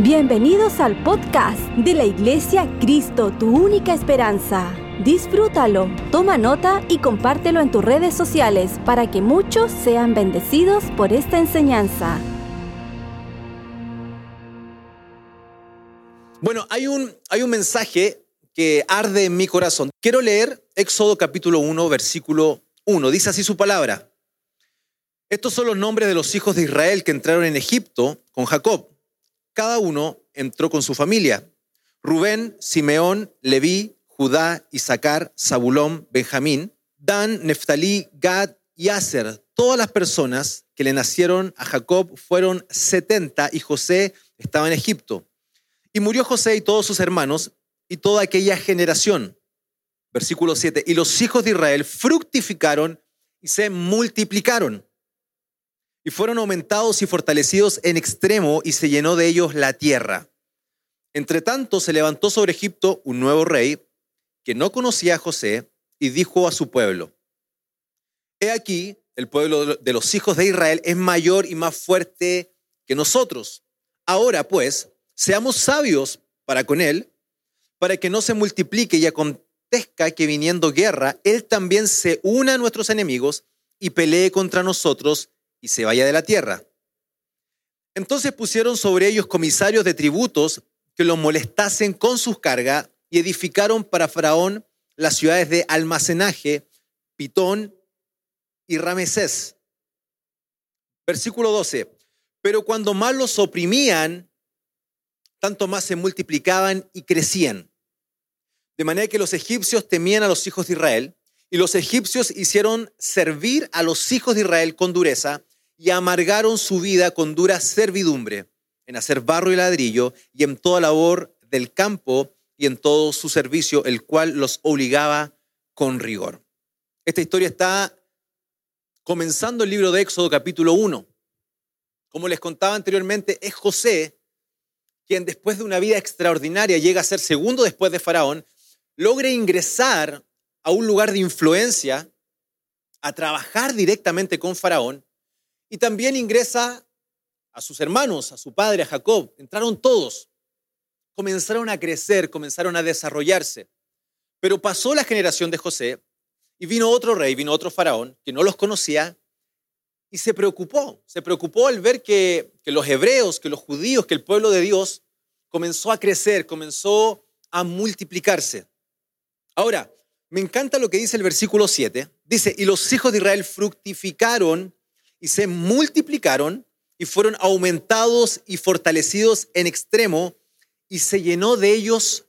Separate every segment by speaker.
Speaker 1: Bienvenidos al podcast de la Iglesia Cristo, tu única esperanza. Disfrútalo, toma nota y compártelo en tus redes sociales para que muchos sean bendecidos por esta enseñanza.
Speaker 2: Bueno, hay un, hay un mensaje que arde en mi corazón. Quiero leer Éxodo capítulo 1, versículo 1. Dice así su palabra. Estos son los nombres de los hijos de Israel que entraron en Egipto con Jacob cada uno entró con su familia. Rubén, Simeón, Leví, Judá, Isaacar, Zabulón, Benjamín, Dan, Neftalí, Gad y Aser. Todas las personas que le nacieron a Jacob fueron 70 y José estaba en Egipto. Y murió José y todos sus hermanos y toda aquella generación. Versículo 7. Y los hijos de Israel fructificaron y se multiplicaron y fueron aumentados y fortalecidos en extremo y se llenó de ellos la tierra. Entre tanto se levantó sobre Egipto un nuevo rey que no conocía a José y dijo a su pueblo, He aquí, el pueblo de los hijos de Israel es mayor y más fuerte que nosotros. Ahora pues, seamos sabios para con él, para que no se multiplique y acontezca que viniendo guerra, él también se una a nuestros enemigos y pelee contra nosotros y se vaya de la tierra. Entonces pusieron sobre ellos comisarios de tributos que los molestasen con sus cargas y edificaron para Faraón las ciudades de almacenaje, Pitón y Ramesés. Versículo 12. Pero cuando más los oprimían, tanto más se multiplicaban y crecían. De manera que los egipcios temían a los hijos de Israel, y los egipcios hicieron servir a los hijos de Israel con dureza, y amargaron su vida con dura servidumbre en hacer barro y ladrillo y en toda labor del campo y en todo su servicio, el cual los obligaba con rigor. Esta historia está comenzando el libro de Éxodo capítulo 1. Como les contaba anteriormente, es José quien después de una vida extraordinaria llega a ser segundo después de Faraón, logra ingresar a un lugar de influencia, a trabajar directamente con Faraón y también ingresa a sus hermanos, a su padre, a Jacob. Entraron todos. Comenzaron a crecer, comenzaron a desarrollarse. Pero pasó la generación de José y vino otro rey, vino otro faraón que no los conocía y se preocupó. Se preocupó al ver que, que los hebreos, que los judíos, que el pueblo de Dios comenzó a crecer, comenzó a multiplicarse. Ahora, me encanta lo que dice el versículo 7. Dice, y los hijos de Israel fructificaron y se multiplicaron y fueron aumentados y fortalecidos en extremo y se llenó de ellos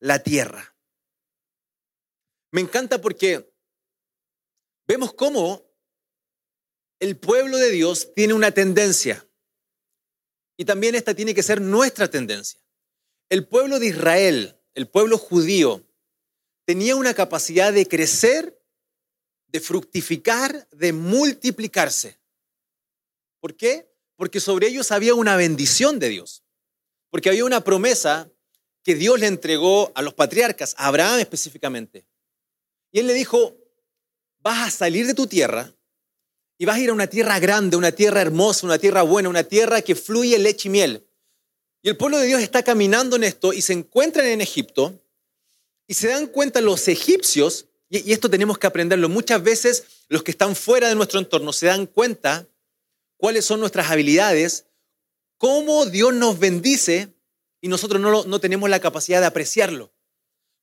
Speaker 2: la tierra. Me encanta porque vemos cómo el pueblo de Dios tiene una tendencia y también esta tiene que ser nuestra tendencia. El pueblo de Israel, el pueblo judío, tenía una capacidad de crecer, de fructificar, de multiplicarse. ¿Por qué? Porque sobre ellos había una bendición de Dios. Porque había una promesa que Dios le entregó a los patriarcas, a Abraham específicamente. Y él le dijo, vas a salir de tu tierra y vas a ir a una tierra grande, una tierra hermosa, una tierra buena, una tierra que fluye leche y miel. Y el pueblo de Dios está caminando en esto y se encuentran en Egipto y se dan cuenta los egipcios, y esto tenemos que aprenderlo, muchas veces los que están fuera de nuestro entorno se dan cuenta cuáles son nuestras habilidades, cómo Dios nos bendice y nosotros no, no tenemos la capacidad de apreciarlo.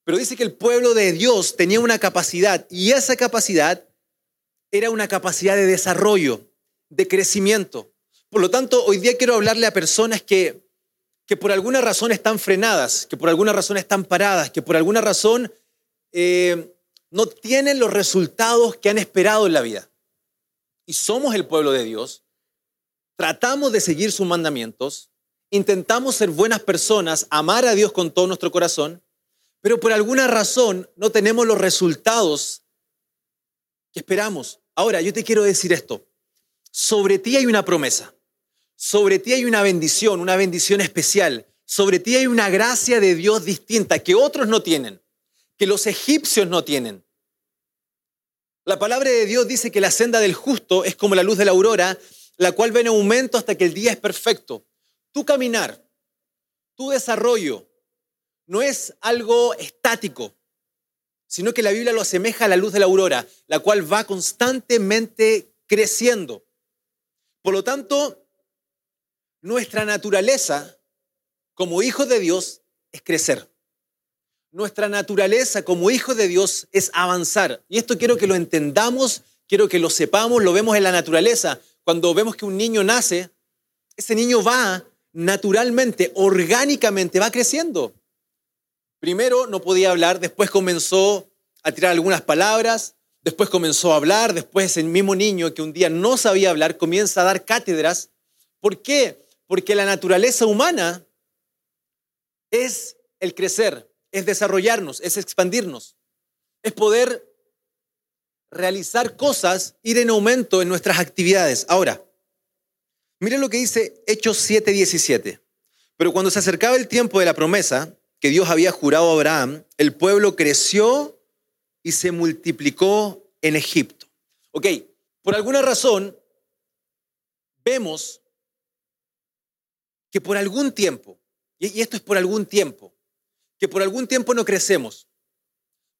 Speaker 2: Pero dice que el pueblo de Dios tenía una capacidad y esa capacidad era una capacidad de desarrollo, de crecimiento. Por lo tanto, hoy día quiero hablarle a personas que, que por alguna razón están frenadas, que por alguna razón están paradas, que por alguna razón eh, no tienen los resultados que han esperado en la vida. Y somos el pueblo de Dios tratamos de seguir sus mandamientos, intentamos ser buenas personas, amar a Dios con todo nuestro corazón, pero por alguna razón no tenemos los resultados que esperamos. Ahora, yo te quiero decir esto. Sobre ti hay una promesa. Sobre ti hay una bendición, una bendición especial. Sobre ti hay una gracia de Dios distinta que otros no tienen, que los egipcios no tienen. La palabra de Dios dice que la senda del justo es como la luz de la aurora la cual ve en aumento hasta que el día es perfecto. Tu caminar, tu desarrollo no es algo estático, sino que la Biblia lo asemeja a la luz de la aurora, la cual va constantemente creciendo. Por lo tanto, nuestra naturaleza como hijos de Dios es crecer. Nuestra naturaleza como hijos de Dios es avanzar. Y esto quiero que lo entendamos, quiero que lo sepamos, lo vemos en la naturaleza. Cuando vemos que un niño nace, ese niño va naturalmente, orgánicamente, va creciendo. Primero no podía hablar, después comenzó a tirar algunas palabras, después comenzó a hablar, después el mismo niño que un día no sabía hablar comienza a dar cátedras. ¿Por qué? Porque la naturaleza humana es el crecer, es desarrollarnos, es expandirnos, es poder realizar cosas, ir en aumento en nuestras actividades. Ahora, miren lo que dice Hechos 7:17. Pero cuando se acercaba el tiempo de la promesa que Dios había jurado a Abraham, el pueblo creció y se multiplicó en Egipto. Ok, por alguna razón vemos que por algún tiempo, y esto es por algún tiempo, que por algún tiempo no crecemos.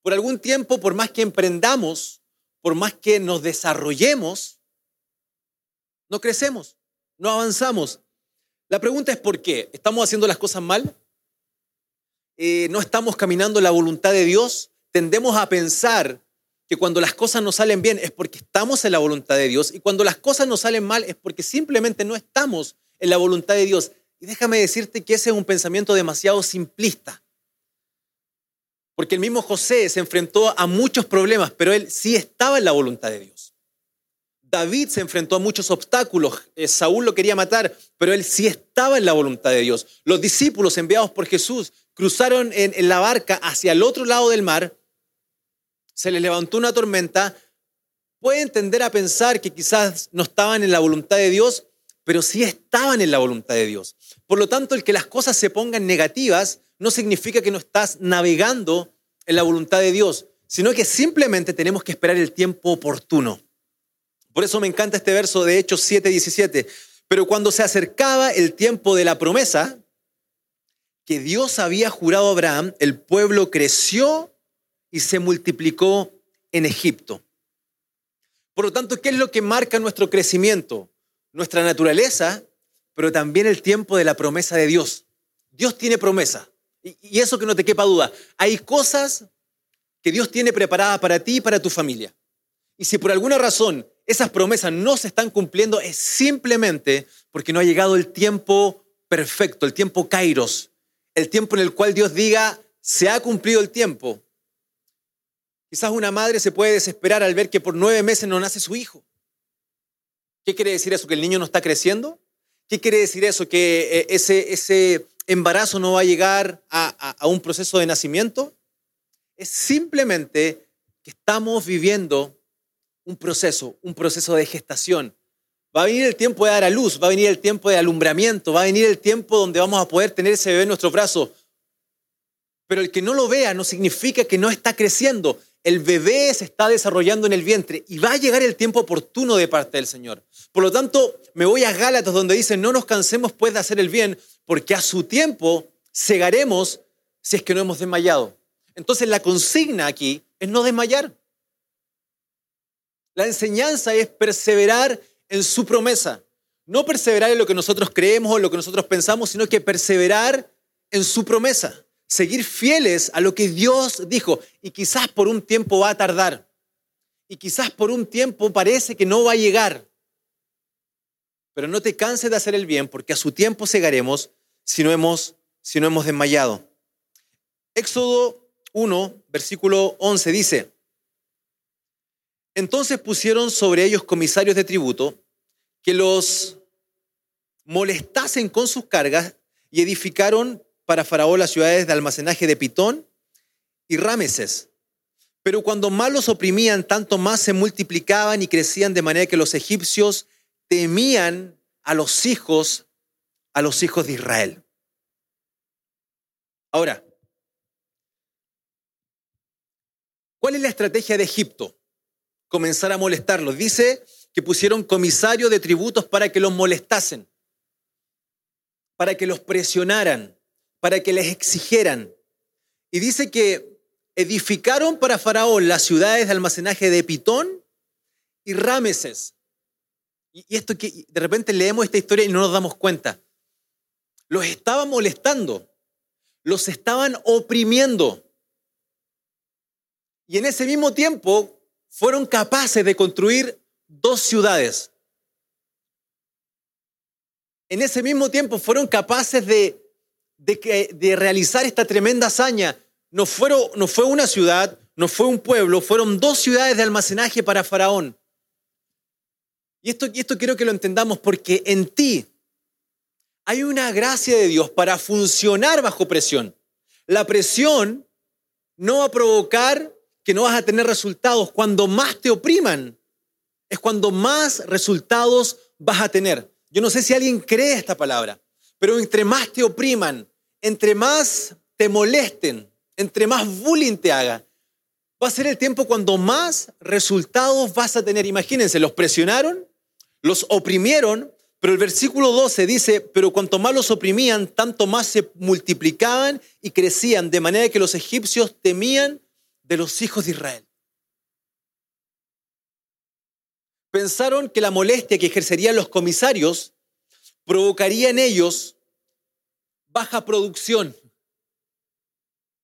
Speaker 2: Por algún tiempo, por más que emprendamos, por más que nos desarrollemos, no crecemos, no avanzamos. La pregunta es ¿por qué? ¿Estamos haciendo las cosas mal? Eh, ¿No estamos caminando la voluntad de Dios? tendemos a pensar que cuando las cosas nos salen bien es porque estamos en la voluntad de Dios y cuando las cosas nos salen mal es porque simplemente no estamos en la voluntad de Dios. Y déjame decirte que ese es un pensamiento demasiado simplista. Porque el mismo José se enfrentó a muchos problemas, pero él sí estaba en la voluntad de Dios. David se enfrentó a muchos obstáculos. Eh, Saúl lo quería matar, pero él sí estaba en la voluntad de Dios. Los discípulos enviados por Jesús cruzaron en la barca hacia el otro lado del mar se les levantó una tormenta, puede tender a pensar que quizás no estaban en la voluntad de Dios, pero sí estaban en la voluntad de Dios. Por lo tanto, el que las cosas se pongan negativas no significa que no estás navegando en la voluntad de Dios, sino que simplemente tenemos que esperar el tiempo oportuno. Por eso me encanta este verso de Hechos 7:17. Pero cuando se acercaba el tiempo de la promesa que Dios había jurado a Abraham, el pueblo creció y se multiplicó en Egipto. Por lo tanto, ¿qué es lo que marca nuestro crecimiento? Nuestra naturaleza, pero también el tiempo de la promesa de Dios. Dios tiene promesa. Y eso que no te quepa duda. Hay cosas que Dios tiene preparadas para ti y para tu familia. Y si por alguna razón esas promesas no se están cumpliendo, es simplemente porque no ha llegado el tiempo perfecto, el tiempo kairos, el tiempo en el cual Dios diga, se ha cumplido el tiempo. Quizás una madre se puede desesperar al ver que por nueve meses no nace su hijo. ¿Qué quiere decir eso? ¿Que el niño no está creciendo? ¿Qué quiere decir eso? ¿Que eh, ese, ese embarazo no va a llegar a, a un proceso de nacimiento? Es simplemente que estamos viviendo un proceso, un proceso de gestación. Va a venir el tiempo de dar a luz, va a venir el tiempo de alumbramiento, va a venir el tiempo donde vamos a poder tener ese bebé en nuestro brazo. Pero el que no lo vea no significa que no está creciendo el bebé se está desarrollando en el vientre y va a llegar el tiempo oportuno de parte del Señor. Por lo tanto, me voy a Gálatas donde dice, no nos cansemos pues de hacer el bien, porque a su tiempo cegaremos si es que no hemos desmayado. Entonces la consigna aquí es no desmayar. La enseñanza es perseverar en su promesa. No perseverar en lo que nosotros creemos o en lo que nosotros pensamos, sino que perseverar en su promesa seguir fieles a lo que Dios dijo. Y quizás por un tiempo va a tardar. Y quizás por un tiempo parece que no va a llegar. Pero no te canses de hacer el bien, porque a su tiempo cegaremos si no hemos, si no hemos desmayado. Éxodo 1, versículo 11 dice, entonces pusieron sobre ellos comisarios de tributo que los molestasen con sus cargas y edificaron para Faraón las ciudades de almacenaje de Pitón y Rameses. Pero cuando más los oprimían, tanto más se multiplicaban y crecían de manera que los egipcios temían a los hijos, a los hijos de Israel. Ahora, ¿cuál es la estrategia de Egipto? Comenzar a molestarlos. Dice que pusieron comisarios de tributos para que los molestasen, para que los presionaran para que les exigieran. Y dice que edificaron para Faraón las ciudades de almacenaje de Pitón y Rameses. Y esto que de repente leemos esta historia y no nos damos cuenta. Los estaban molestando, los estaban oprimiendo. Y en ese mismo tiempo fueron capaces de construir dos ciudades. En ese mismo tiempo fueron capaces de, de, realizar esta tremenda hazaña. No, fueron, no fue una ciudad, no fue un pueblo, fueron dos ciudades de almacenaje para Faraón. Y esto, y esto quiero que lo entendamos porque en ti hay una gracia de Dios para funcionar bajo presión. La presión no va a provocar que no vas a tener resultados. Cuando más te opriman, es cuando más resultados vas a tener. Yo no sé si alguien cree esta palabra, pero entre más te opriman, entre más te molesten, entre más bullying te haga, va a ser el tiempo cuando más resultados vas a tener. Imagínense, los presionaron, los oprimieron, pero el versículo 12 dice, pero cuanto más los oprimían, tanto más se multiplicaban y crecían, de manera que los egipcios temían de los hijos de Israel. Pensaron que la molestia que ejercerían los comisarios provocaría en ellos baja producción,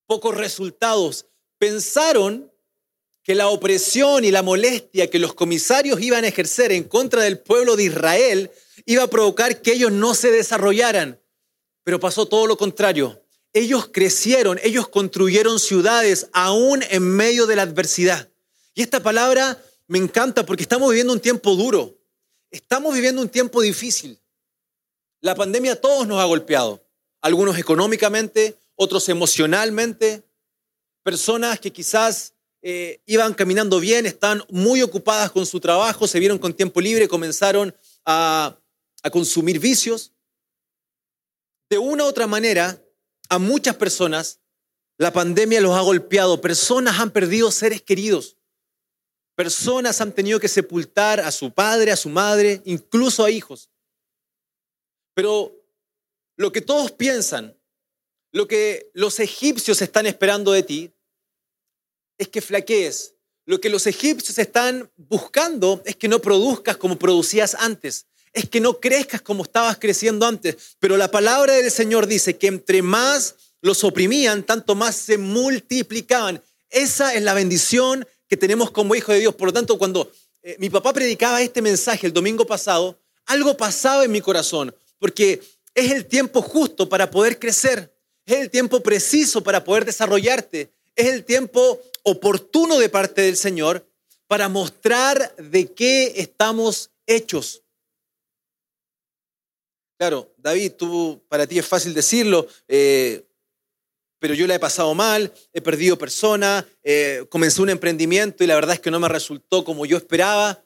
Speaker 2: pocos resultados. Pensaron que la opresión y la molestia que los comisarios iban a ejercer en contra del pueblo de Israel iba a provocar que ellos no se desarrollaran. Pero pasó todo lo contrario. Ellos crecieron, ellos construyeron ciudades aún en medio de la adversidad. Y esta palabra me encanta porque estamos viviendo un tiempo duro. Estamos viviendo un tiempo difícil. La pandemia a todos nos ha golpeado. Algunos económicamente, otros emocionalmente. Personas que quizás eh, iban caminando bien, están muy ocupadas con su trabajo, se vieron con tiempo libre, comenzaron a, a consumir vicios. De una u otra manera, a muchas personas la pandemia los ha golpeado, personas han perdido seres queridos, personas han tenido que sepultar a su padre, a su madre, incluso a hijos. Pero lo que todos piensan, lo que los egipcios están esperando de ti, es que flaquees. Lo que los egipcios están buscando es que no produzcas como producías antes, es que no crezcas como estabas creciendo antes. Pero la palabra del Señor dice que entre más los oprimían, tanto más se multiplicaban. Esa es la bendición que tenemos como hijos de Dios. Por lo tanto, cuando eh, mi papá predicaba este mensaje el domingo pasado, algo pasaba en mi corazón, porque es el tiempo justo para poder crecer, es el tiempo preciso para poder desarrollarte, es el tiempo oportuno de parte del Señor para mostrar de qué estamos hechos. Claro, David, para ti es fácil decirlo, eh, pero yo la he pasado mal, he perdido personas, eh, comencé un emprendimiento y la verdad es que no me resultó como yo esperaba.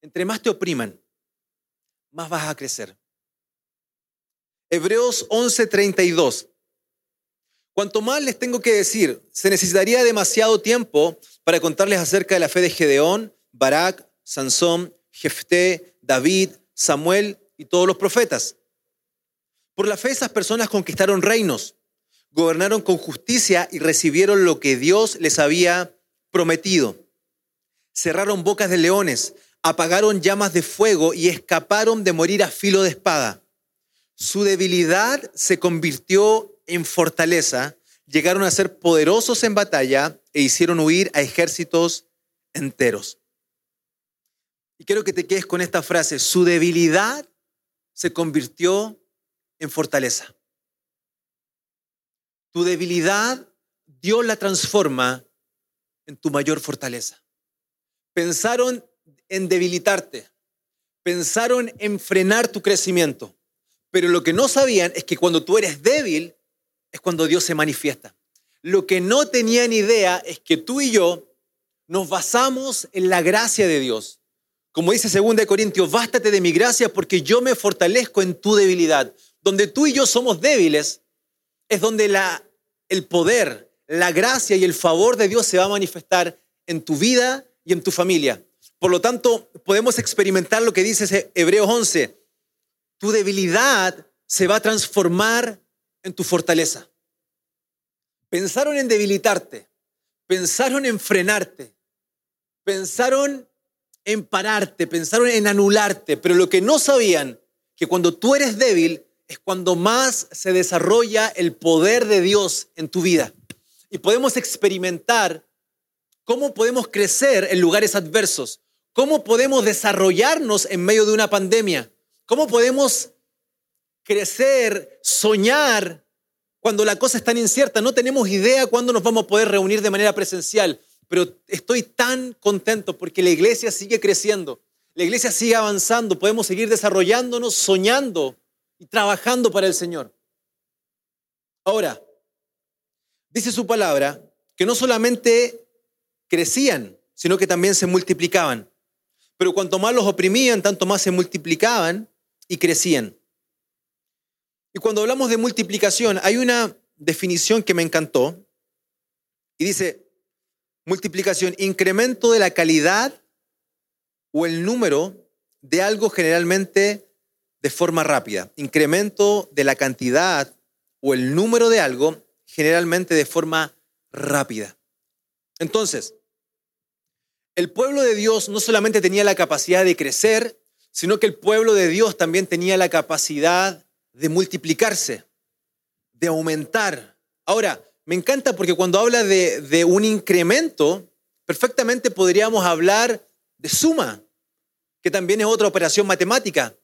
Speaker 2: Entre más te opriman, más vas a crecer. Hebreos 11:32 Cuanto más les tengo que decir, se necesitaría demasiado tiempo para contarles acerca de la fe de Gedeón, Barak, Sansón, Jefté, David, Samuel y todos los profetas. Por la fe esas personas conquistaron reinos, gobernaron con justicia y recibieron lo que Dios les había prometido. Cerraron bocas de leones, apagaron llamas de fuego y escaparon de morir a filo de espada. Su debilidad se convirtió en fortaleza, llegaron a ser poderosos en batalla e hicieron huir a ejércitos enteros. Y quiero que te quedes con esta frase, su debilidad se convirtió en fortaleza. Tu debilidad Dios la transforma en tu mayor fortaleza. Pensaron en debilitarte, pensaron en frenar tu crecimiento, pero lo que no sabían es que cuando tú eres débil, es cuando Dios se manifiesta. Lo que no tenían idea es que tú y yo nos basamos en la gracia de Dios. Como dice 2 Corintios, bástate de mi gracia porque yo me fortalezco en tu debilidad. Donde tú y yo somos débiles, es donde la, el poder, la gracia y el favor de Dios se va a manifestar en tu vida y en tu familia. Por lo tanto, podemos experimentar lo que dice Hebreos 11. Tu debilidad se va a transformar en tu fortaleza. Pensaron en debilitarte, pensaron en frenarte, pensaron en pararte, pensaron en anularte, pero lo que no sabían, que cuando tú eres débil es cuando más se desarrolla el poder de Dios en tu vida. Y podemos experimentar cómo podemos crecer en lugares adversos, cómo podemos desarrollarnos en medio de una pandemia, cómo podemos crecer, soñar cuando la cosa es tan incierta. No tenemos idea cuándo nos vamos a poder reunir de manera presencial, pero estoy tan contento porque la iglesia sigue creciendo, la iglesia sigue avanzando, podemos seguir desarrollándonos, soñando y trabajando para el Señor. Ahora, dice su palabra que no solamente crecían, sino que también se multiplicaban. Pero cuanto más los oprimían, tanto más se multiplicaban y crecían. Y cuando hablamos de multiplicación, hay una definición que me encantó y dice, multiplicación, incremento de la calidad o el número de algo generalmente de forma rápida. Incremento de la cantidad o el número de algo generalmente de forma rápida. Entonces, el pueblo de Dios no solamente tenía la capacidad de crecer, sino que el pueblo de Dios también tenía la capacidad de multiplicarse, de aumentar. Ahora, me encanta porque cuando habla de, de un incremento, perfectamente podríamos hablar de suma, que también es otra operación matemática.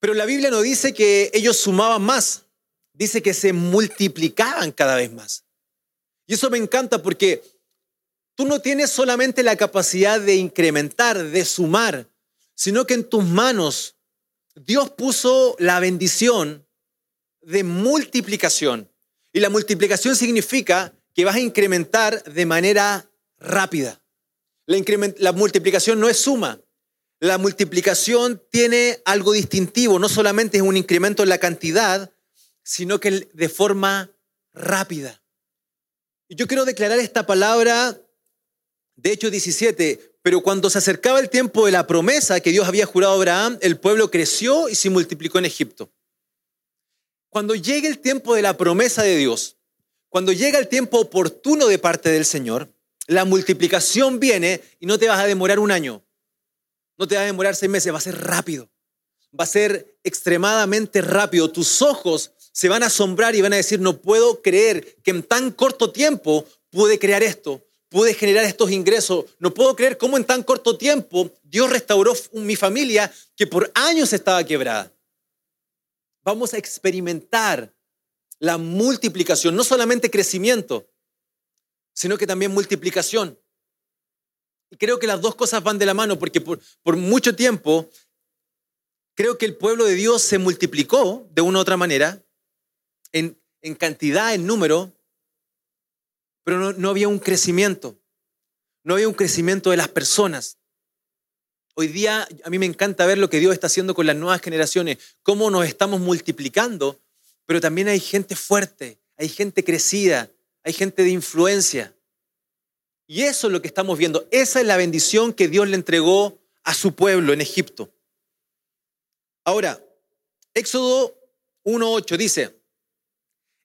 Speaker 2: Pero la Biblia no dice que ellos sumaban más, dice que se multiplicaban cada vez más. Y eso me encanta porque tú no tienes solamente la capacidad de incrementar, de sumar, sino que en tus manos Dios puso la bendición de multiplicación. Y la multiplicación significa que vas a incrementar de manera rápida. La, multiplicación no es suma. La multiplicación tiene algo distintivo. No solamente es un incremento en la cantidad, sino que de forma rápida. Y yo quiero declarar esta palabra de Hechos 17, pero cuando se acercaba el tiempo de la promesa que Dios había jurado a Abraham, el pueblo creció y se multiplicó en Egipto. Cuando llegue el tiempo de la promesa de Dios, cuando llega el tiempo oportuno de parte del Señor, la multiplicación viene y no te vas a demorar un año, no te va a demorar seis meses, va a ser rápido, va a ser extremadamente rápido. Tus ojos se van a asombrar y van a decir, no puedo creer que en tan corto tiempo pude crear esto, pude generar estos ingresos. No puedo creer cómo en tan corto tiempo Dios restauró mi familia que por años estaba quebrada. Vamos a experimentar la multiplicación, no solamente crecimiento, sino que también multiplicación. Y creo que las dos cosas van de la mano porque por, mucho tiempo creo que el pueblo de Dios se multiplicó de una u otra manera, en, en cantidad, en número, pero no, había un crecimiento, no había un crecimiento de las personas. Hoy día a mí me encanta ver lo que Dios está haciendo con las nuevas generaciones, cómo nos estamos multiplicando, pero también hay gente fuerte, hay gente crecida, hay gente de influencia. Y eso es lo que estamos viendo. Esa es la bendición que Dios le entregó a su pueblo en Egipto. Ahora, Éxodo 1.8 dice,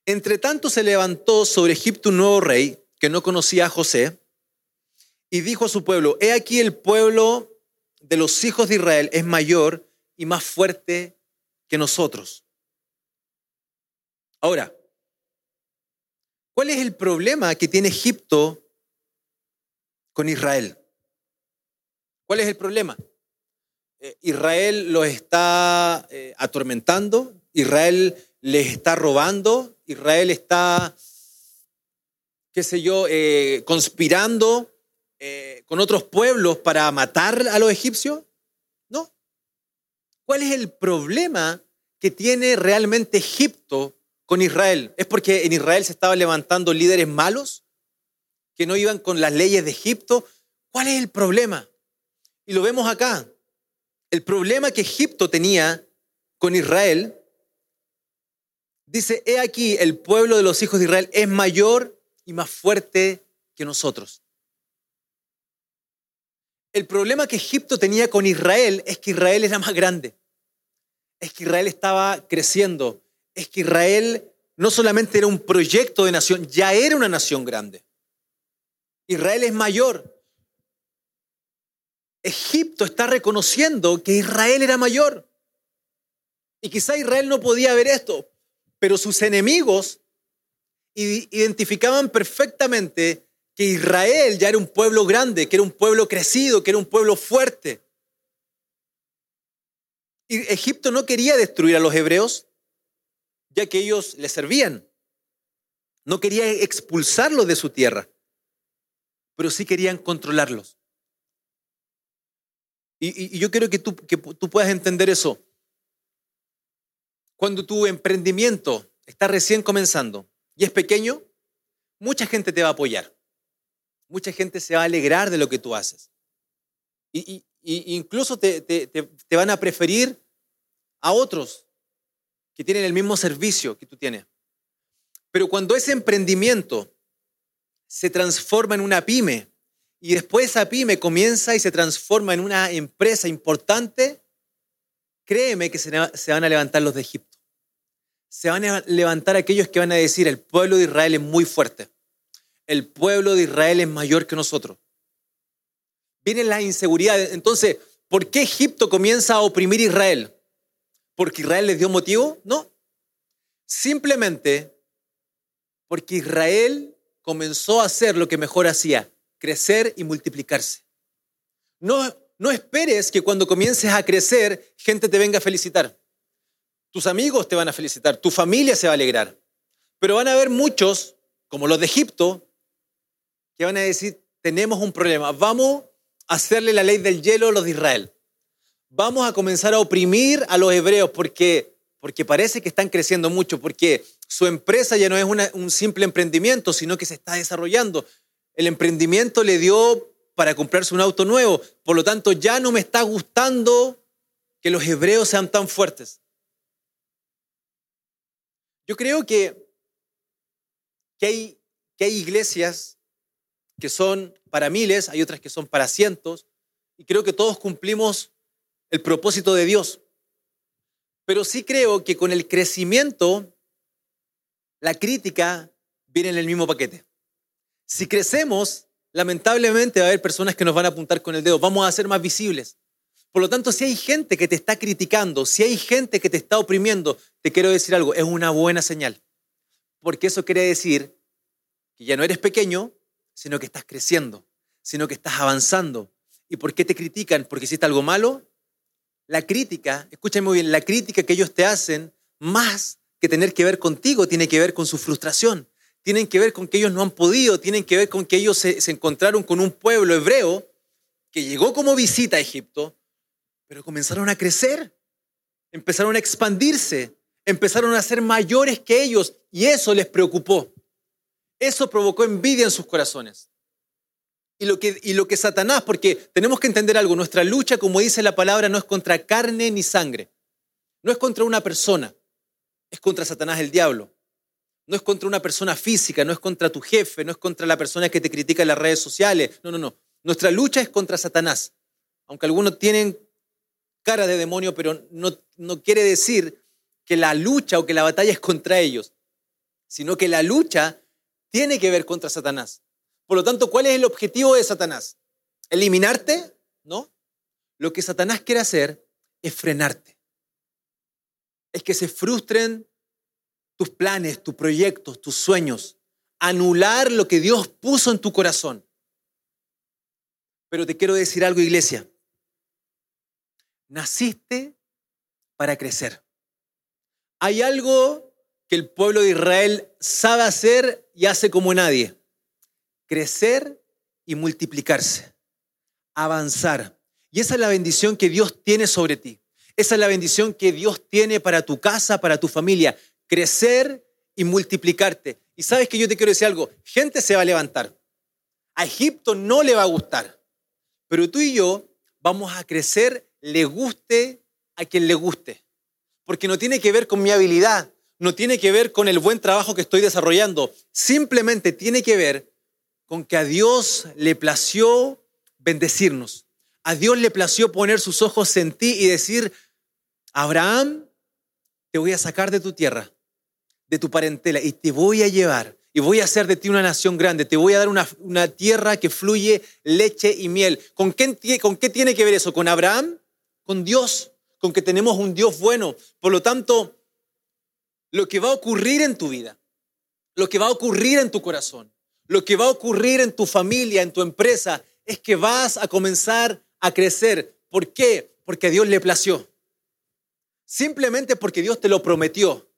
Speaker 2: entre tanto se levantó sobre Egipto un nuevo rey que no conocía a José y dijo a su pueblo, he aquí el pueblo de los hijos de Israel es mayor y más fuerte que nosotros. Ahora, ¿cuál es el problema que tiene Egipto con Israel? ¿Cuál es el problema? Eh, Israel los está eh, atormentando, Israel les está robando, Israel está, qué sé yo, eh, conspirando eh, con otros pueblos para matar a los egipcios? No. ¿Cuál es el problema que tiene realmente Egipto con Israel? ¿Es porque en Israel se estaban levantando líderes malos que no iban con las leyes de Egipto? ¿Cuál es el problema? Y lo vemos acá. El problema que Egipto tenía con Israel Dice, he aquí, el pueblo de los hijos de Israel es mayor y más fuerte que nosotros. El problema que Egipto tenía con Israel es que Israel era más grande, es que Israel estaba creciendo, es que Israel no solamente era un proyecto de nación, ya era una nación grande. Israel es mayor. Egipto está reconociendo que Israel era mayor. Y quizá Israel no podía ver esto, pero sus enemigos identificaban perfectamente que Israel ya era un pueblo grande, que era un pueblo crecido, que era un pueblo fuerte. Egipto no quería destruir a los hebreos, ya que ellos le servían. No quería expulsarlos de su tierra, pero sí querían controlarlos. Y, yo quiero que tú, que tú puedas entender eso. Cuando tu emprendimiento está recién comenzando y es pequeño, mucha gente te va a apoyar. Mucha gente se va a alegrar de lo que tú haces. Y, incluso te, te van a preferir a otros que tienen el mismo servicio que tú tienes. Pero cuando ese emprendimiento se transforma en una pyme y después esa pyme comienza y se transforma en una empresa importante, créeme que se van a levantar los de Egipto. Se van a levantar aquellos que van a decir, el pueblo de Israel es muy fuerte. El pueblo de Israel es mayor que nosotros. Vienen las inseguridades. Entonces, ¿por qué Egipto comienza a oprimir a Israel? ¿Porque Israel les dio motivo? No. Simplemente porque Israel comenzó a hacer lo que mejor hacía, crecer y multiplicarse. No, no esperes que cuando comiences a crecer, gente te venga a felicitar. Tus amigos te van a felicitar, tu familia se va a alegrar. Pero van a haber muchos, como los de Egipto, que van a decir, tenemos un problema, vamos a hacerle la ley del hielo a los de Israel vamos a comenzar a oprimir a los hebreos porque, porque parece que están creciendo mucho, porque su empresa ya no es un simple emprendimiento, sino que se está desarrollando. El emprendimiento le dio para comprarse un auto nuevo, por lo tanto ya no me está gustando que los hebreos sean tan fuertes. Yo creo que, que, hay, que hay iglesias que son para miles, hay otras que son para cientos, y creo que todos cumplimos el propósito de Dios. Pero sí creo que con el crecimiento, la crítica viene en el mismo paquete. Si crecemos, lamentablemente va a haber personas que nos van a apuntar con el dedo, vamos a ser más visibles. Por lo tanto, si hay gente que te está criticando, si hay gente que te está oprimiendo, te quiero decir algo, es una buena señal. Porque eso quiere decir que ya no eres pequeño, sino que estás creciendo, sino que estás avanzando. ¿Y por qué te critican? ¿Porque hiciste algo malo? La crítica, escúchame muy bien, la crítica que ellos te hacen, más que tener que ver contigo, tiene que ver con su frustración. Tienen que ver con que ellos no han podido, tienen que ver con que ellos se, encontraron con un pueblo hebreo que llegó como visita a Egipto, pero comenzaron a crecer, empezaron a expandirse, empezaron a ser mayores que ellos y eso les preocupó. Eso provocó envidia en sus corazones. Y lo, que, y lo que Satanás, porque tenemos que entender algo, nuestra lucha, como dice la palabra, no es contra carne ni sangre, no es contra una persona, es contra Satanás el diablo. No es contra una persona física, no es contra tu jefe, no es contra la persona que te critica en las redes sociales. No, no, no. Nuestra lucha es contra Satanás. Aunque algunos tienen cara de demonio, pero no, no quiere decir que la lucha o que la batalla es contra ellos, sino que la lucha tiene que ver contra Satanás. Por lo tanto, ¿cuál es el objetivo de Satanás? ¿Eliminarte? No. Lo que Satanás quiere hacer es frenarte. Es que se frustren tus planes, tus proyectos, tus sueños. Anular lo que Dios puso en tu corazón. Pero te quiero decir algo, iglesia. Naciste para crecer. Hay algo que el pueblo de Israel sabe hacer y hace como nadie crecer y multiplicarse, avanzar. Y esa es la bendición que Dios tiene sobre ti. Esa es la bendición que Dios tiene para tu casa, para tu familia. Crecer y multiplicarte. Y sabes que yo te quiero decir algo, gente se va a levantar. A Egipto no le va a gustar, pero tú y yo vamos a crecer, le guste a quien le guste. Porque no tiene que ver con mi habilidad, no tiene que ver con el buen trabajo que estoy desarrollando, simplemente tiene que ver con que a Dios le plació bendecirnos. A Dios le plació poner sus ojos en ti y decir, Abraham, te voy a sacar de tu tierra. De tu parentela y te voy a llevar y voy a hacer de ti una nación grande, te voy a dar una, una tierra que fluye leche y miel. ¿Con qué, ¿Con qué tiene que ver eso? ¿Con Abraham? Con Dios, con que tenemos un Dios bueno. Por lo tanto, lo que va a ocurrir en tu vida, lo que va a ocurrir en tu corazón, lo que va a ocurrir en tu familia, en tu empresa, es que vas a comenzar a crecer. ¿Por qué? Porque Dios le plació. Simplemente porque Dios te lo prometió.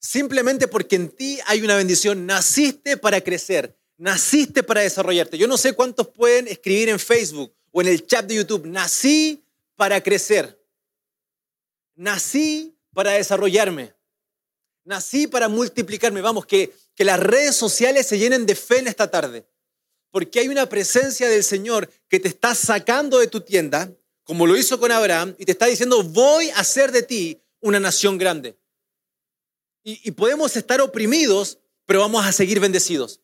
Speaker 2: Simplemente porque en ti hay una bendición. Naciste para crecer. Naciste para desarrollarte. Yo no sé cuántos pueden escribir en Facebook o en el chat de YouTube. Nací para crecer. Nací para desarrollarme. Nací para multiplicarme. Vamos, que, que las redes sociales se llenen de fe en esta tarde. Porque hay una presencia del Señor que te está sacando de tu tienda, como lo hizo con Abraham, y te está diciendo, voy a hacer de ti una nación grande. Y, podemos estar oprimidos, pero vamos a seguir bendecidos.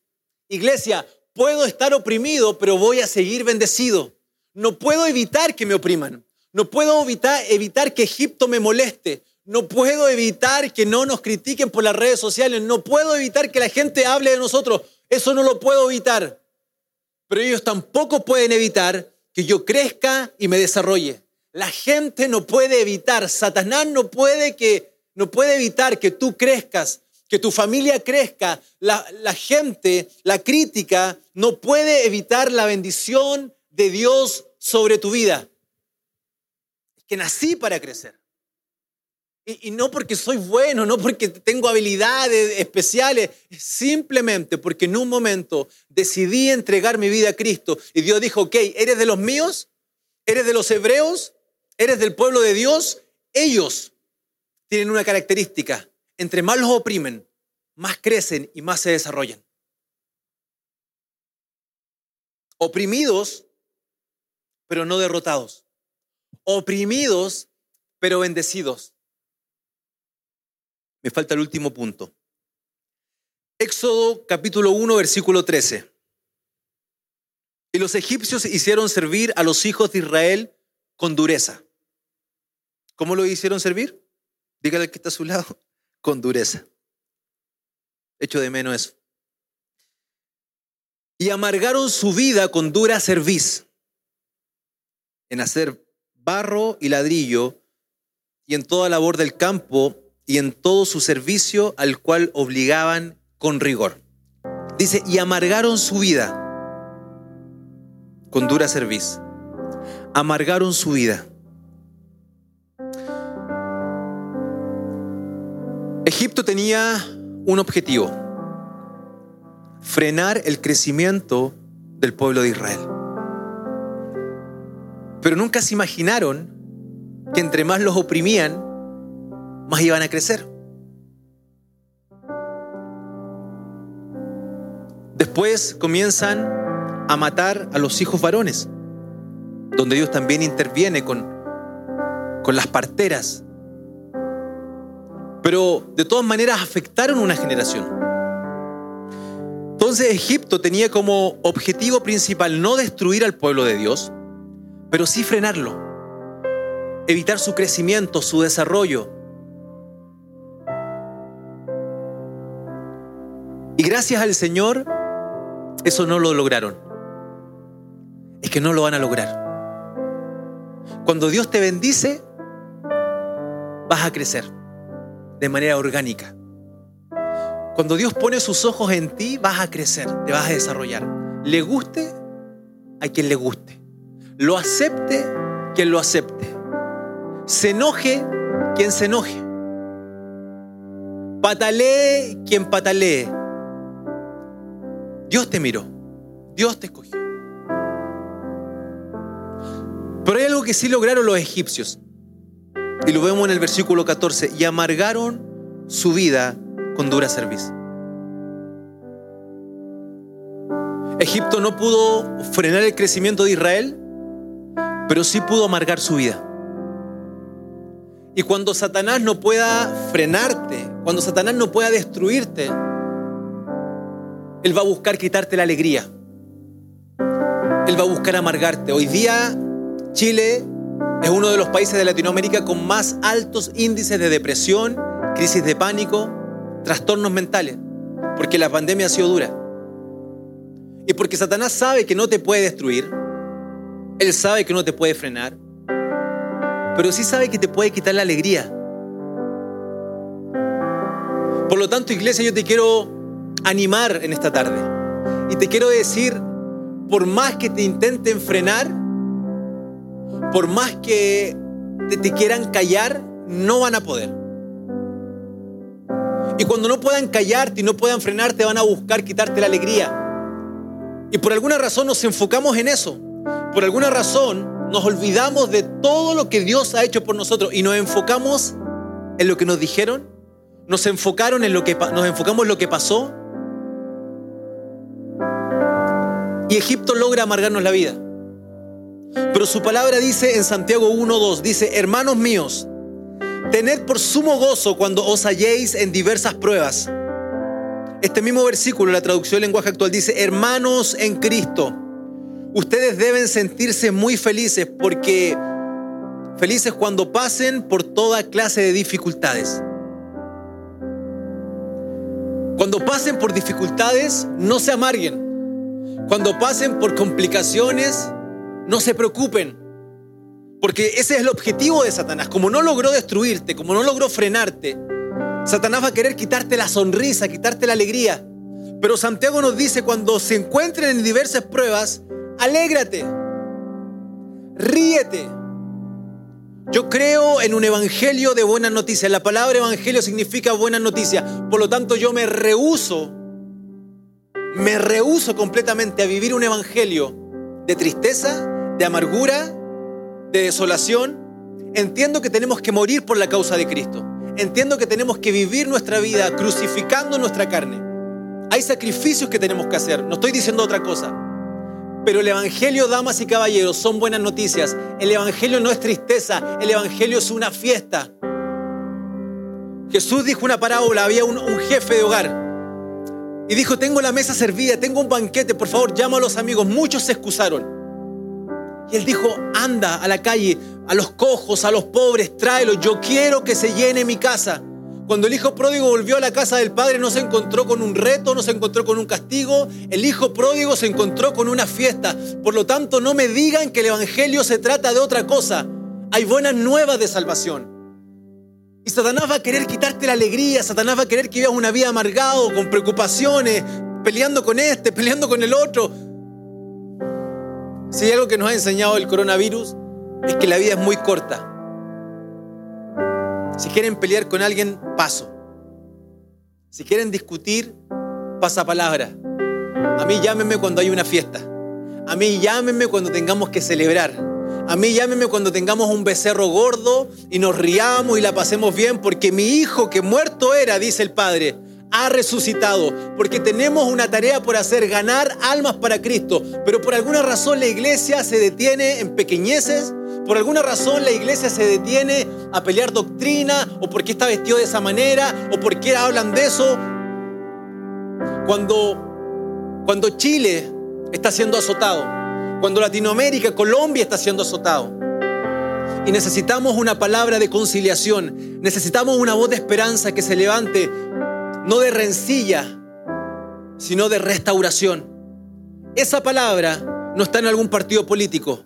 Speaker 2: Iglesia, puedo estar oprimido, pero voy a seguir bendecido. No puedo evitar que me opriman. No puedo evitar, evitar que Egipto me moleste. No puedo evitar que no nos critiquen por las redes sociales. No puedo evitar que la gente hable de nosotros. Eso no lo puedo evitar. Pero ellos tampoco pueden evitar que yo crezca y me desarrolle. La gente no puede evitar, Satanás no puede que no puede evitar que tú crezcas, que tu familia crezca. La, gente, la crítica, no puede evitar la bendición de Dios sobre tu vida. Es que nací para crecer. Y, y, no porque soy bueno, no porque tengo habilidades especiales, simplemente porque en un momento decidí entregar mi vida a Cristo y Dios dijo, ok, ¿eres de los míos? ¿Eres de los hebreos? ¿Eres del pueblo de Dios? Ellos tienen una característica. Entre más los oprimen, más crecen y más se desarrollan. Oprimidos, pero no derrotados. Oprimidos, pero bendecidos. Me falta el último punto. Éxodo capítulo 1, versículo 13. Y los egipcios hicieron servir a los hijos de Israel con dureza. ¿Cómo lo hicieron servir? Dígale que está a su lado, con dureza. Hecho de menos eso. Y amargaron su vida con dura cerviz, en hacer barro y ladrillo, y en toda labor del campo, y en todo su servicio al cual obligaban con rigor. Dice, y amargaron su vida con dura cerviz. Amargaron su vida. Egipto tenía un objetivo, frenar el crecimiento del pueblo de Israel. Pero nunca se imaginaron que entre más los oprimían, más iban a crecer. Después comienzan a matar a los hijos varones, donde Dios también interviene con, con las parteras pero de todas maneras afectaron una generación. Entonces Egipto tenía como objetivo principal no destruir al pueblo de Dios, pero sí frenarlo, evitar su crecimiento, su desarrollo. Y gracias al Señor, eso no lo lograron. Es que no lo van a lograr. Cuando Dios te bendice, vas a crecer de manera orgánica. Cuando Dios pone sus ojos en ti, vas a crecer, te vas a desarrollar. Le guste a quien le guste. Lo acepte quien lo acepte. Se enoje quien se enoje. Patalee quien patalee. Dios te miró. Dios te escogió. Pero hay algo que sí lograron los egipcios. Y lo vemos en el versículo 14. Y amargaron su vida con dura cerviz. Egipto no pudo frenar el crecimiento de Israel, pero sí pudo amargar su vida. Y cuando Satanás no pueda frenarte, cuando Satanás no pueda destruirte, Él va a buscar quitarte la alegría. Él va a buscar amargarte. Hoy día Chile es uno de los países de Latinoamérica con más altos índices de depresión, crisis de pánico, trastornos mentales, porque la pandemia ha sido dura. Y porque Satanás sabe que no te puede destruir, él sabe que no te puede frenar, pero sí sabe que te puede quitar la alegría. Por lo tanto, iglesia, yo te quiero animar en esta tarde. Y te quiero decir, por más que te intenten frenar, por más que te, quieran callar, no van a poder. Y cuando no puedan callarte y no puedan frenarte, van a buscar quitarte la alegría. Y por alguna razón nos enfocamos en eso. Por alguna razón nos olvidamos de todo lo que Dios ha hecho por nosotros y nos enfocamos en lo que nos dijeron, nos enfocaron en lo que nos enfocamos en lo que pasó. Y Egipto logra amargarnos la vida. Pero su palabra dice en Santiago 1:2 dice, "Hermanos míos, tened por sumo gozo cuando os halléis en diversas pruebas." Este mismo versículo, la traducción del lenguaje actual dice, "Hermanos en Cristo, ustedes deben sentirse muy felices porque felices cuando pasen por toda clase de dificultades." Cuando pasen por dificultades, no se amarguen. Cuando pasen por complicaciones, no se preocupen. Porque ese es el objetivo de Satanás. Como no logró destruirte, como no logró frenarte, Satanás va a querer quitarte la sonrisa, quitarte la alegría. Pero Santiago nos dice, cuando se encuentren en diversas pruebas, alégrate, ríete. Yo creo en un evangelio de buenas noticias. La palabra evangelio significa buenas noticias. Por lo tanto, yo me rehuso, me rehuso completamente a vivir un evangelio de tristeza, de amargura, de desolación. Entiendo que tenemos que morir por la causa de Cristo. Entiendo que tenemos que vivir nuestra vida crucificando nuestra carne. Hay sacrificios que tenemos que hacer. No estoy diciendo otra cosa. Pero el Evangelio, damas y caballeros, son buenas noticias. El Evangelio no es tristeza, el Evangelio es una fiesta. Jesús dijo una parábola, había un, jefe de hogar. Y dijo, tengo la mesa servida, tengo un banquete, por favor, llama a los amigos. Muchos se excusaron. Y él dijo, anda a la calle, a los cojos, a los pobres, tráelos, yo quiero que se llene mi casa. Cuando el hijo pródigo volvió a la casa del padre no se encontró con un reto, no se encontró con un castigo, el hijo pródigo se encontró con una fiesta. Por lo tanto, no me digan que el Evangelio se trata de otra cosa. Hay buenas nuevas de salvación. Y Satanás va a querer quitarte la alegría, Satanás va a querer que vivas una vida amargado, con preocupaciones, peleando con este, peleando con el otro. Si hay algo que nos ha enseñado el coronavirus, es que la vida es muy corta. Si quieren pelear con alguien, paso. Si quieren discutir, pasa palabra. A mí llámenme cuando hay una fiesta. A mí llámenme cuando tengamos que celebrar. A mí llámenme cuando tengamos un becerro gordo y nos riamos y la pasemos bien porque mi hijo que muerto era, dice el Padre, ha resucitado, porque tenemos una tarea por hacer, ganar almas para Cristo. Pero por alguna razón la iglesia se detiene en pequeñeces, por alguna razón la iglesia se detiene a pelear doctrina, o porque está vestido de esa manera, o porque hablan de eso. Cuando, cuando Chile está siendo azotado, cuando Latinoamérica, Colombia está siendo azotado. Y necesitamos una palabra de conciliación, necesitamos una voz de esperanza que se levante no de rencilla, sino de restauración. Esa palabra no está en algún partido político.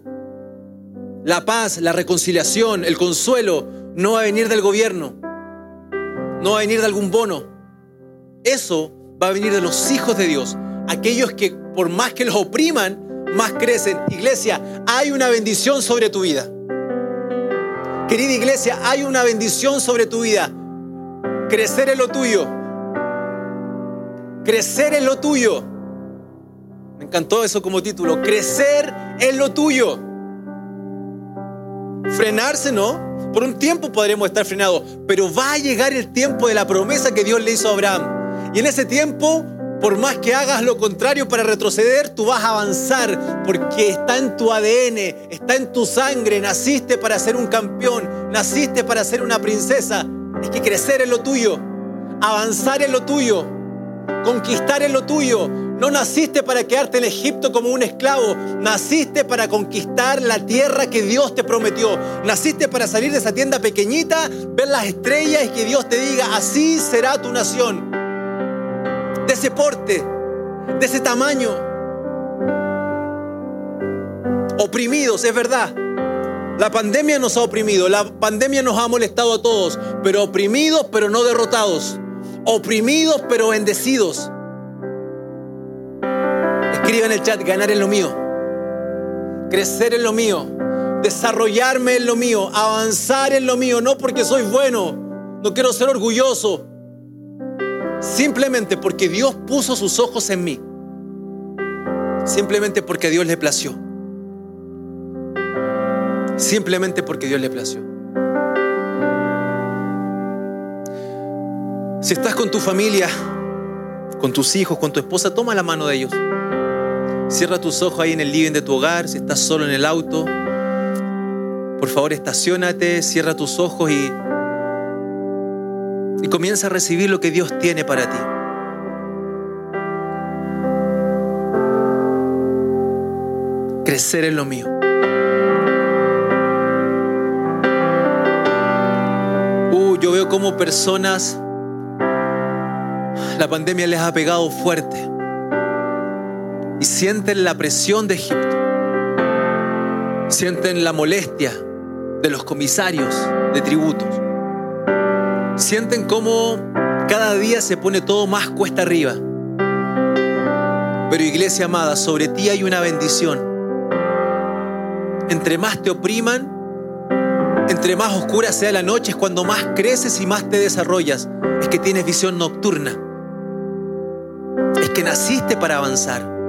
Speaker 2: La paz, la reconciliación, el consuelo no va a venir del gobierno, no va a venir de algún bono. Eso va a venir de los hijos de Dios, aquellos que por más que los opriman, más crecen. Iglesia, hay una bendición sobre tu vida. Querida iglesia, hay una bendición sobre tu vida. Crecer en lo tuyo Crecer en lo tuyo. Me encantó eso como título. Crecer en lo tuyo. Frenarse, ¿no? Por un tiempo podremos estar frenados, pero va a llegar el tiempo de la promesa que Dios le hizo a Abraham. Y en ese tiempo, por más que hagas lo contrario para retroceder, tú vas a avanzar porque está en tu ADN, está en tu sangre. Naciste para ser un campeón, naciste para ser una princesa. Es que crecer en lo tuyo, avanzar en lo tuyo conquistar en lo tuyo, No naciste para quedarte en Egipto como un esclavo. Naciste para conquistar la tierra que Dios te prometió. Naciste para salir de esa tienda pequeñita, ver las estrellas y que Dios te diga, así será tu nación. De ese porte, de ese tamaño. Oprimidos, es verdad. La pandemia nos ha oprimido, la pandemia nos ha molestado a todos, pero oprimidos pero no derrotados. Oprimidos pero bendecidos. Escriba en el chat, ganar en lo mío. Crecer en lo mío. Desarrollarme en lo mío. Avanzar en lo mío. No porque soy bueno. No quiero ser orgulloso. Simplemente porque Dios puso sus ojos en mí. Simplemente porque Dios le plació. Simplemente porque Dios le plació. Si estás con tu familia, con tus hijos, con tu esposa, toma la mano de ellos. Cierra tus ojos ahí en el living de tu hogar, si estás solo en el auto. Por favor, estacionate, cierra tus ojos y, y comienza a recibir lo que Dios tiene para ti. Crecer en lo mío. Uh, yo veo como personas, la pandemia les ha pegado fuerte y sienten la presión de Egipto. Sienten la molestia de los comisarios de tributos. Sienten cómo cada día se pone todo más cuesta arriba. Pero iglesia amada, sobre ti hay una bendición. Entre más te opriman, entre más oscura sea la noche, es cuando más creces y más te desarrollas. Es que tienes visión nocturna. Naciste para avanzar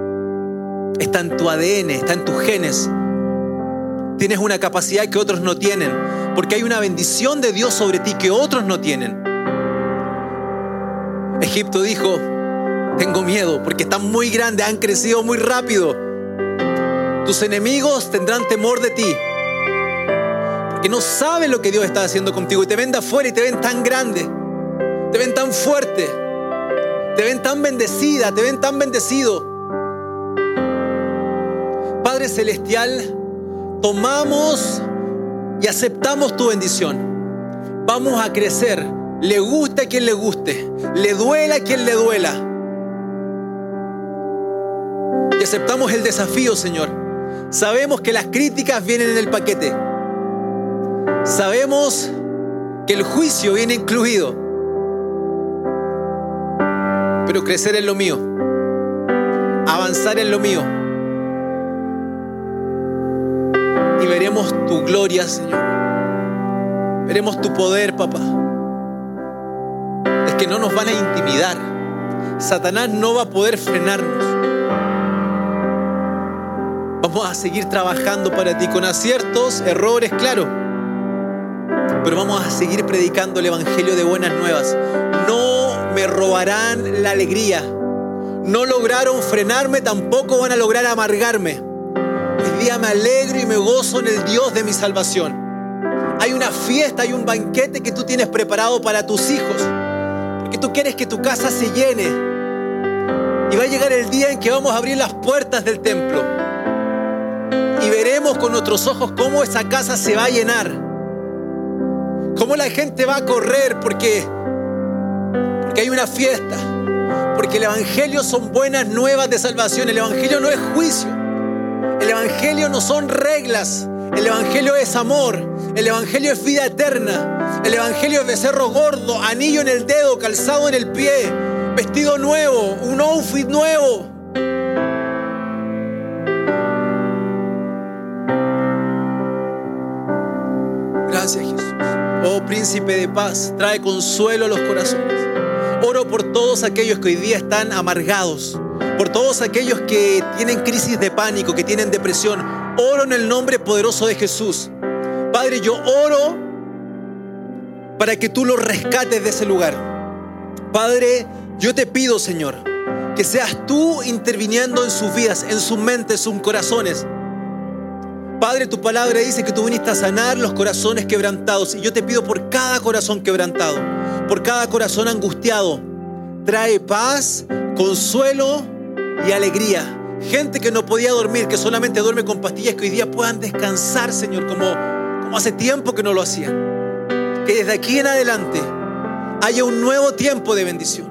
Speaker 2: está en tu ADN, está en tus genes. Tienes una capacidad que otros no tienen, porque hay una bendición de Dios sobre ti que otros no tienen. Egipto dijo, tengo miedo porque están muy grandes, han crecido muy rápido. Tus enemigos tendrán temor de ti, porque no saben lo que Dios está haciendo contigo y te ven de afuera y te ven tan grande, te ven tan fuerte, te ven tan bendecida, te ven tan bendecido. Padre Celestial, tomamos y aceptamos tu bendición. Vamos a crecer. Le guste a quien le guste. Le duela a quien le duela. Y aceptamos el desafío, Señor. Sabemos que las críticas vienen en el paquete. Sabemos que el juicio viene incluido. Pero crecer en lo mío. Avanzar en lo mío y veremos tu gloria, Señor. Veremos tu poder, papá. Es que no nos van a intimidar. Satanás no va a poder frenarnos. Vamos a seguir trabajando para ti con aciertos, errores, claro. Pero vamos a seguir predicando el Evangelio de buenas nuevas. No me robarán la alegría. No lograron frenarme, tampoco van a lograr amargarme día me alegro y me gozo en el Dios de mi salvación. Hay una fiesta, hay un banquete que tú tienes preparado para tus hijos. Porque tú quieres que tu casa se llene. Y va a llegar el día en que vamos a abrir las puertas del templo. Y veremos con nuestros ojos cómo esa casa se va a llenar. Cómo la gente va a correr porque, porque hay una fiesta. Porque el Evangelio son buenas nuevas de salvación. El Evangelio no es juicio. El Evangelio no son reglas. El Evangelio es amor. El Evangelio es vida eterna. El Evangelio es becerro gordo, anillo en el dedo, calzado en el pie, vestido nuevo, un outfit nuevo. Oh príncipe de paz, trae consuelo a los corazones. Oro por todos aquellos que hoy día están amargados por todos aquellos que tienen crisis de pánico, que tienen depresión. Oro en el nombre poderoso de Jesús. Padre, yo oro para que tú los rescates de ese lugar. Padre, yo te pido, Señor, que seas tú interviniendo en sus vidas, en sus mentes, en sus corazones. Padre, tu palabra dice que tú viniste a sanar los corazones quebrantados. Y yo te pido por cada corazón quebrantado, por cada corazón angustiado, trae paz, consuelo y alegría. Gente que no podía dormir, que solamente duerme con pastillas, que hoy día puedan descansar, Señor, como, como hace tiempo que no lo hacían. Que desde aquí en adelante haya un nuevo tiempo de bendición.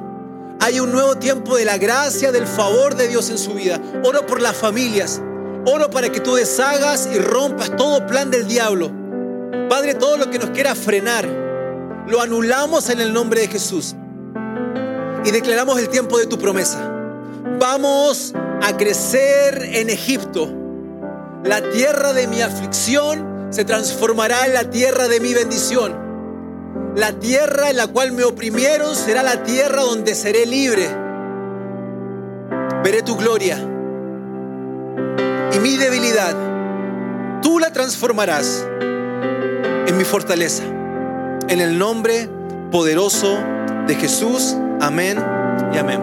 Speaker 2: Haya un nuevo tiempo de la gracia, del favor de Dios en su vida. Oro por las familias. Oro para que tú deshagas y rompas todo plan del diablo. Padre, todo lo que nos quiera frenar, lo anulamos en el nombre de Jesús. Y declaramos el tiempo de tu promesa. Vamos a crecer en Egipto. La tierra de mi aflicción se transformará en la tierra de mi bendición. La tierra en la cual me oprimieron será la tierra donde seré libre. Veré tu gloria y mi debilidad. Tú la transformarás en mi fortaleza. En el nombre poderoso de Jesús. Amén y amén.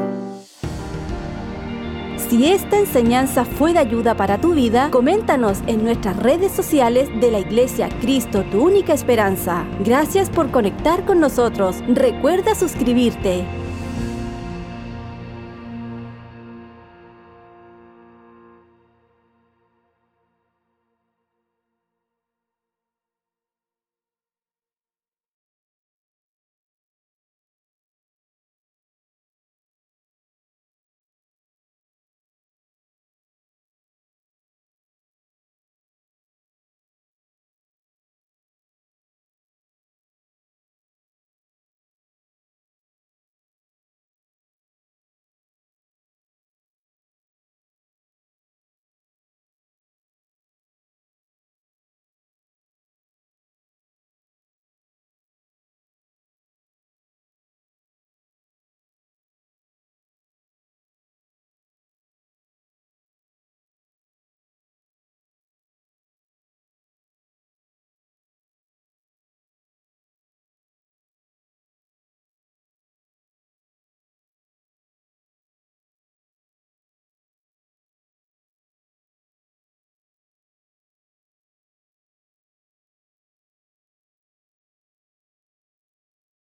Speaker 1: Si esta enseñanza fue de ayuda para tu vida, coméntanos en nuestras redes sociales de la Iglesia Cristo, tu única esperanza. Gracias por conectar con nosotros. Recuerda suscribirte.